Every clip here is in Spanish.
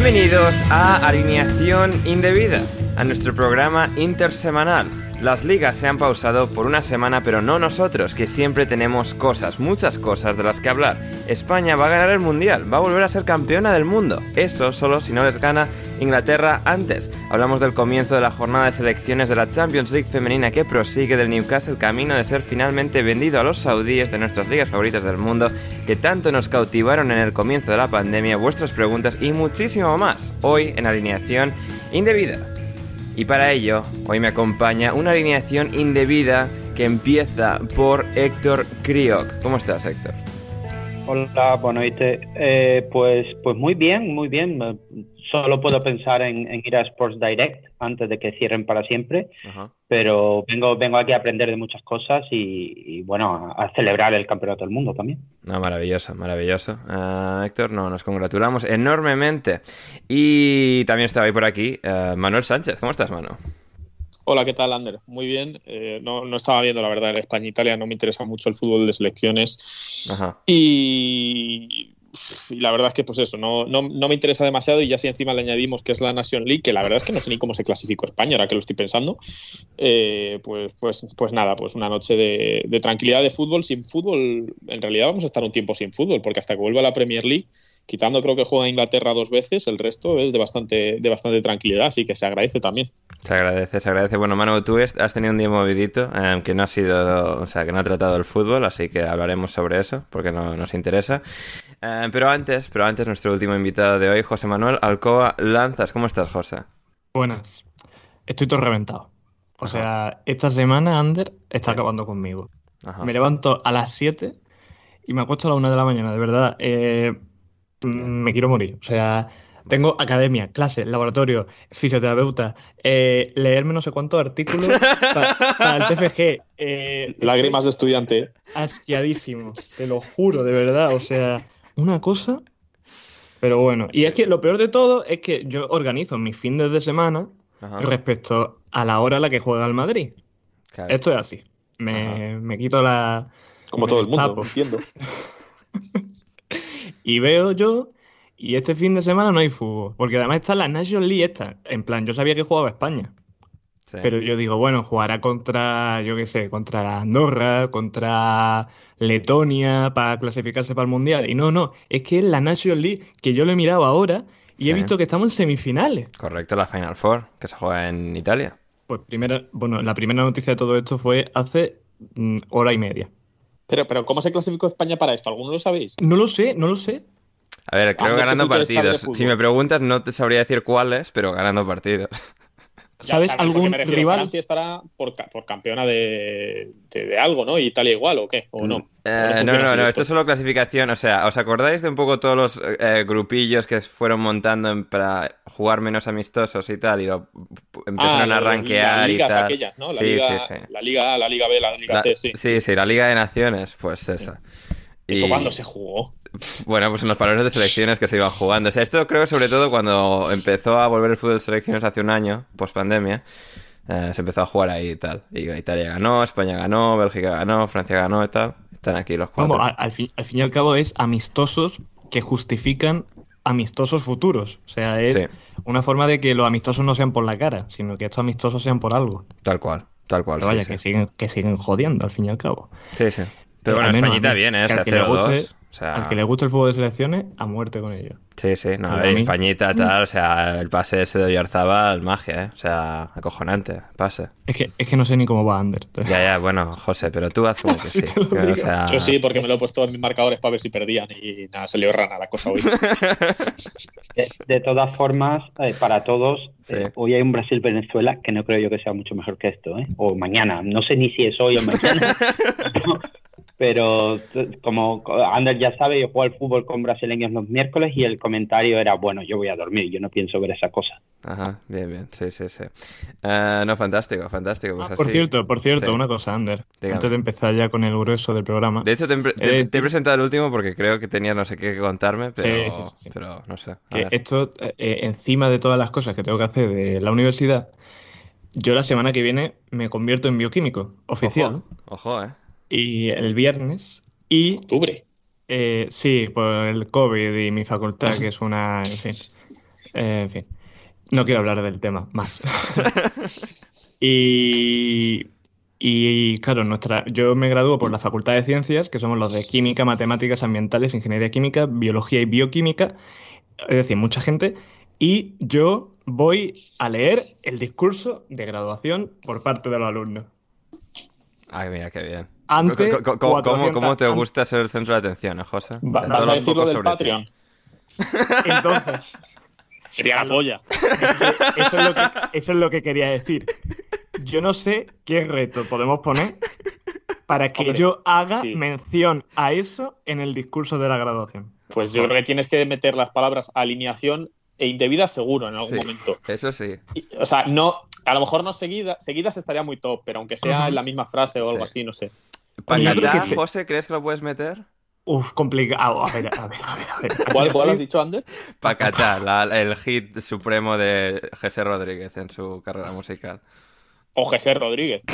Bienvenidos a Alineación Indebida, a nuestro programa intersemanal. Las ligas se han pausado por una semana, pero no nosotros, que siempre tenemos cosas, muchas cosas de las que hablar. España va a ganar el Mundial, va a volver a ser campeona del mundo. Eso solo si no les gana Inglaterra antes. Hablamos del comienzo de la jornada de selecciones de la Champions League femenina que prosigue del Newcastle camino de ser finalmente vendido a los saudíes de nuestras ligas favoritas del mundo que tanto nos cautivaron en el comienzo de la pandemia, vuestras preguntas y muchísimo más. Hoy en alineación indebida. Y para ello, hoy me acompaña una alineación indebida que empieza por Héctor Kriok. ¿Cómo estás, Héctor? Hola, noches. Eh, pues, pues muy bien, muy bien. Solo puedo pensar en, en, ir a Sports Direct antes de que cierren para siempre, Ajá. pero vengo, vengo aquí a aprender de muchas cosas y, y bueno, a, a, celebrar el Campeonato del Mundo también. No, maravilloso, maravilloso. Uh, Héctor, no, nos congratulamos enormemente. Y también estaba ahí por aquí uh, Manuel Sánchez. ¿Cómo estás, Manu? Hola, ¿qué tal, Ander? Muy bien. Eh, no, no, estaba viendo, la verdad, España-Italia. No me interesa mucho el fútbol de selecciones. Ajá. Y y la verdad es que pues eso, no, no, no, me interesa demasiado y ya si encima le añadimos que es la Nation League, que la verdad es que no sé ni cómo se clasificó España, ahora que lo estoy pensando, eh, pues, pues, pues nada, pues una noche de, de, tranquilidad de fútbol, sin fútbol, en realidad vamos a estar un tiempo sin fútbol, porque hasta que vuelva la Premier League, quitando creo que juega Inglaterra dos veces, el resto es de bastante, de bastante tranquilidad, así que se agradece también. Se agradece, se agradece. Bueno, Manu, tú has tenido un día movidito, eh, que no ha sido, o sea, que no ha tratado el fútbol, así que hablaremos sobre eso, porque no nos interesa. Eh, pero antes, pero antes, nuestro último invitado de hoy, José Manuel Alcoa Lanzas. ¿Cómo estás, José? Buenas. Estoy todo reventado. O Ajá. sea, esta semana Ander está acabando conmigo. Ajá. Me levanto a las 7 y me acuesto a la 1 de la mañana, de verdad. Eh, me quiero morir. O sea, tengo academia, clase, laboratorio, fisioterapeuta, eh, leerme no sé cuántos artículos para, el TFG. Eh, Lágrimas de estudiante. Asqueadísimo, te lo juro, de verdad. O sea, una cosa. Pero bueno, y es que lo peor de todo es que yo organizo mis fines de semana Ajá. respecto a la hora a la que juega el Madrid. Claro. Esto es así. Me, me quito la. Como todo el mundo, entiendo. y veo yo y este fin de semana no hay fútbol. Porque además está la National League esta. En plan, yo sabía que jugaba España. Sí. Pero yo digo, bueno, jugará contra, yo qué sé, contra Andorra, contra Letonia, para clasificarse para el Mundial. Y no, no, es que es la National League que yo lo he mirado ahora y sí. he visto que estamos en semifinales. Correcto, la Final Four, que se juega en Italia. Pues primera, bueno, la primera noticia de todo esto fue hace mm, hora y media. Pero, pero, ¿cómo se clasificó España para esto? ¿Alguno lo sabéis? No lo sé, no lo sé. A ver, creo ganando partidos. Si me preguntas, no te sabría decir cuáles, pero ganando partidos. ¿Sabes algún rival? Francia estará por, campeona de, algo, ¿no? Italia igual, ¿o qué? ¿O no? Eh, no, no, no, esto es solo clasificación. O sea, ¿os acordáis de un poco todos los eh, grupillos que fueron montando para jugar menos amistosos y tal? Y lo, empezaron ah, a rankear y tal. Aquellas, ¿no? La, liga, sí, sí. la Liga A, la Liga B, la Liga C, sí. Sí, sí, la Liga de Naciones, pues esa. ¿Eso cuándo se jugó? Bueno, pues en los parones de selecciones que se iban jugando. O sea, esto creo que sobre todo cuando empezó a volver el fútbol de selecciones hace un año, post pandemia, eh, se empezó a jugar ahí y tal. Y Italia ganó, España ganó, Bélgica ganó, Francia ganó y tal. Están aquí los cuatro. Vamos, al, fin, al fin y al cabo es amistosos que justifican amistosos futuros. O sea, es una forma de que los amistosos no sean por la cara, sino que estos amistosos sean por algo. Tal cual, tal cual. Vaya, que. Siguen, que siguen jodiendo al fin y al cabo. Sí, sí. Pero bueno, Españita bien, ¿eh? 0-2. Al que le gusta el fútbol de selecciones, a muerte con ello. Sí, sí, no, ver. Españita, tal, o sea, el pase ese de Oyarzabal, magia, ¿eh? O sea, acojonante, pase. Es que, es que no sé ni cómo va Ander. Ya, ya, bueno, José, pero tú haz como que sí. Yo sí, porque me lo he puesto en mis marcadores para ver si perdían y nada, salió rana la cosa hoy. de, todas formas, eh, para todos, eh, hoy hay un Brasil-Venezuela que no creo yo que sea mucho mejor que esto, ¿eh? O mañana, no sé ni si es hoy o mañana. pero como Ander ya sabe, yo juego al fútbol con brasileños los miércoles y el comentario era, bueno, yo voy a dormir, yo no pienso ver esa cosa. Ajá, bien, bien, sí, sí, sí. Eh, no, fantástico, fantástico. Pues ah, por cierto, por cierto, una cosa, Ander, antes de empezar ya con el grueso del programa. De hecho, te, he presentado el último porque creo que tenía no sé qué que contarme, pero, pero no sé. Que esto, eh, encima de todas las cosas que tengo que hacer de la universidad, yo la semana que viene me convierto en bioquímico, oficial. Ojo, ojo eh y el viernes. Y, ¿Octubre? Eh, sí, por el COVID y mi facultad, que es una. En fin. Eh, en fin. No quiero hablar del tema más. y, y claro, nuestra, yo me gradúo por la Facultad de Ciencias, que somos los de Química, Matemáticas Ambientales, Ingeniería Química, Biología y Bioquímica, es decir, mucha gente, y yo voy a leer el discurso de graduación por parte de los alumnos. Ay, mira, qué bien. ¿Cómo, te gusta ser el centro de atención, eh, José? ¿Vas a decir lo del Patreon? Entonces. Sería la polla. Eso es, lo que, quería decir. Yo no sé qué reto podemos poner para que yo haga mención a eso en el discurso de la graduación. Pues yo creo que tienes que meter las palabras alineación e indebida seguro en algún momento. Eso sí. o sea, no, a lo mejor no seguida, seguidas estaría muy top, pero aunque sea en la misma frase o algo así, no sé. ¿Pacatá, José, crees que lo puedes meter? Uf, complicado. A ver, a ver, a ver. ¿Cuál, ¿Cuál, has dicho, Ander? Pacatá, el hit supremo de José Rodríguez en su carrera musical. O José Rodríguez.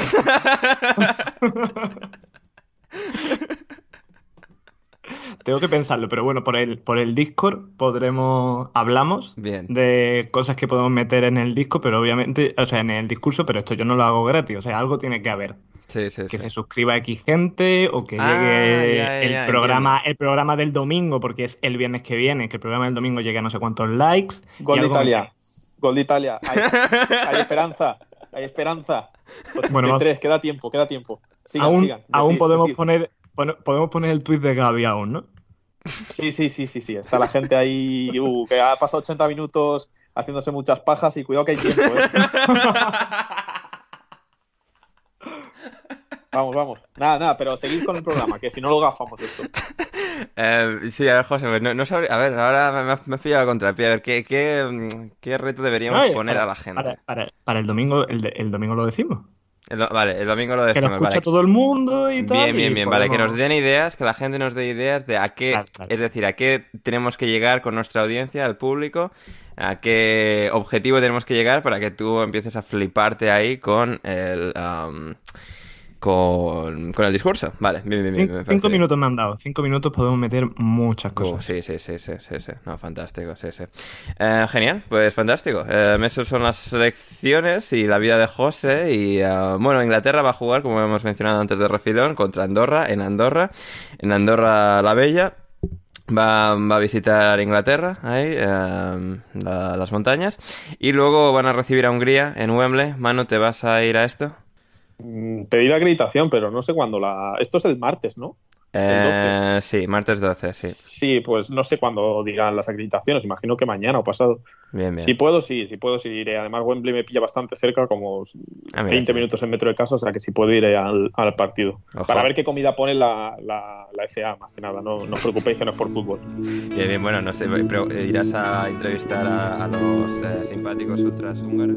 Tengo que pensarlo, pero bueno, por el, por el Discord podremos, hablamos de cosas que podemos meter en el disco, pero obviamente, o sea, en el discurso, pero esto yo no lo hago gratis, o sea, algo tiene que haber. Sí, sí, que se suscriba X gente o que ah, llegue el, programa, el programa del domingo, porque es el viernes que viene, que el programa del domingo llegue a no sé cuántos likes. Gol de Italia. Gol de Italia. Hay, esperanza. Hay esperanza. bueno, queda tiempo, queda tiempo. aún, aún podemos poner podemos poner el tweet de Gaby aún, ¿no? Sí, sí, sí, sí, sí. Está la gente ahí uh, que ha pasado 80 minutos haciéndose muchas pajas y cuidado que hay tiempo, ¿eh? Vamos, vamos. Nada, nada, pero seguid con el programa, que si no lo gafamos esto. Eh, sí, a ver, José, pues no, no a ver, ahora me, has pillado contra el pie. A ver, ¿qué, qué, reto deberíamos poner a la gente? Para, el domingo, el domingo lo decimos vale, el domingo lo decimos. Que lo escucha todo el mundo y tal. Bien, bien, bien. Vale, que nos den ideas, que la gente nos dé ideas de a qué, es decir, a qué tenemos que llegar con nuestra audiencia, al público, a qué objetivo tenemos que llegar para que tú empieces a fliparte ahí con el con, con el discurso. Vale, bien, bien, bien. cinco minutos me han dado. Cinco minutos podemos meter muchas uh, cosas. sí, sí, sí, sí, sí, sí. No, fantástico, sí, sí. Eh, genial, pues fantástico. Eh, esas son las selecciones y la vida de José. Y eh, bueno, Inglaterra va a jugar, como hemos mencionado antes de refilón, contra Andorra, en Andorra. En Andorra la Bella. Va, va, a visitar Inglaterra, ahí, eh, las montañas. Y luego van a recibir a Hungría en Wembley. Manu, ¿te vas a ir a esto? Mm, pedir acreditación, pero no sé cuándo la. Esto es el martes, ¿no? Eh, sí, martes 12, sí. Sí, pues no sé cuándo dirán las acreditaciones, imagino que mañana o pasado. Bien, bien. Si puedo, sí, si puedo, sí iré. Además, Wembley me pilla bastante cerca, como 20 ah, minutos en metro de casa, o sea que si puedo ir al, partido. Para ver qué comida pone la, la, la FA, más que nada, no, no os preocupéis que no es por fútbol. Bien, bien, bueno, no sé, pero ¿irás a entrevistar a, los eh, simpáticos ultras húngaros?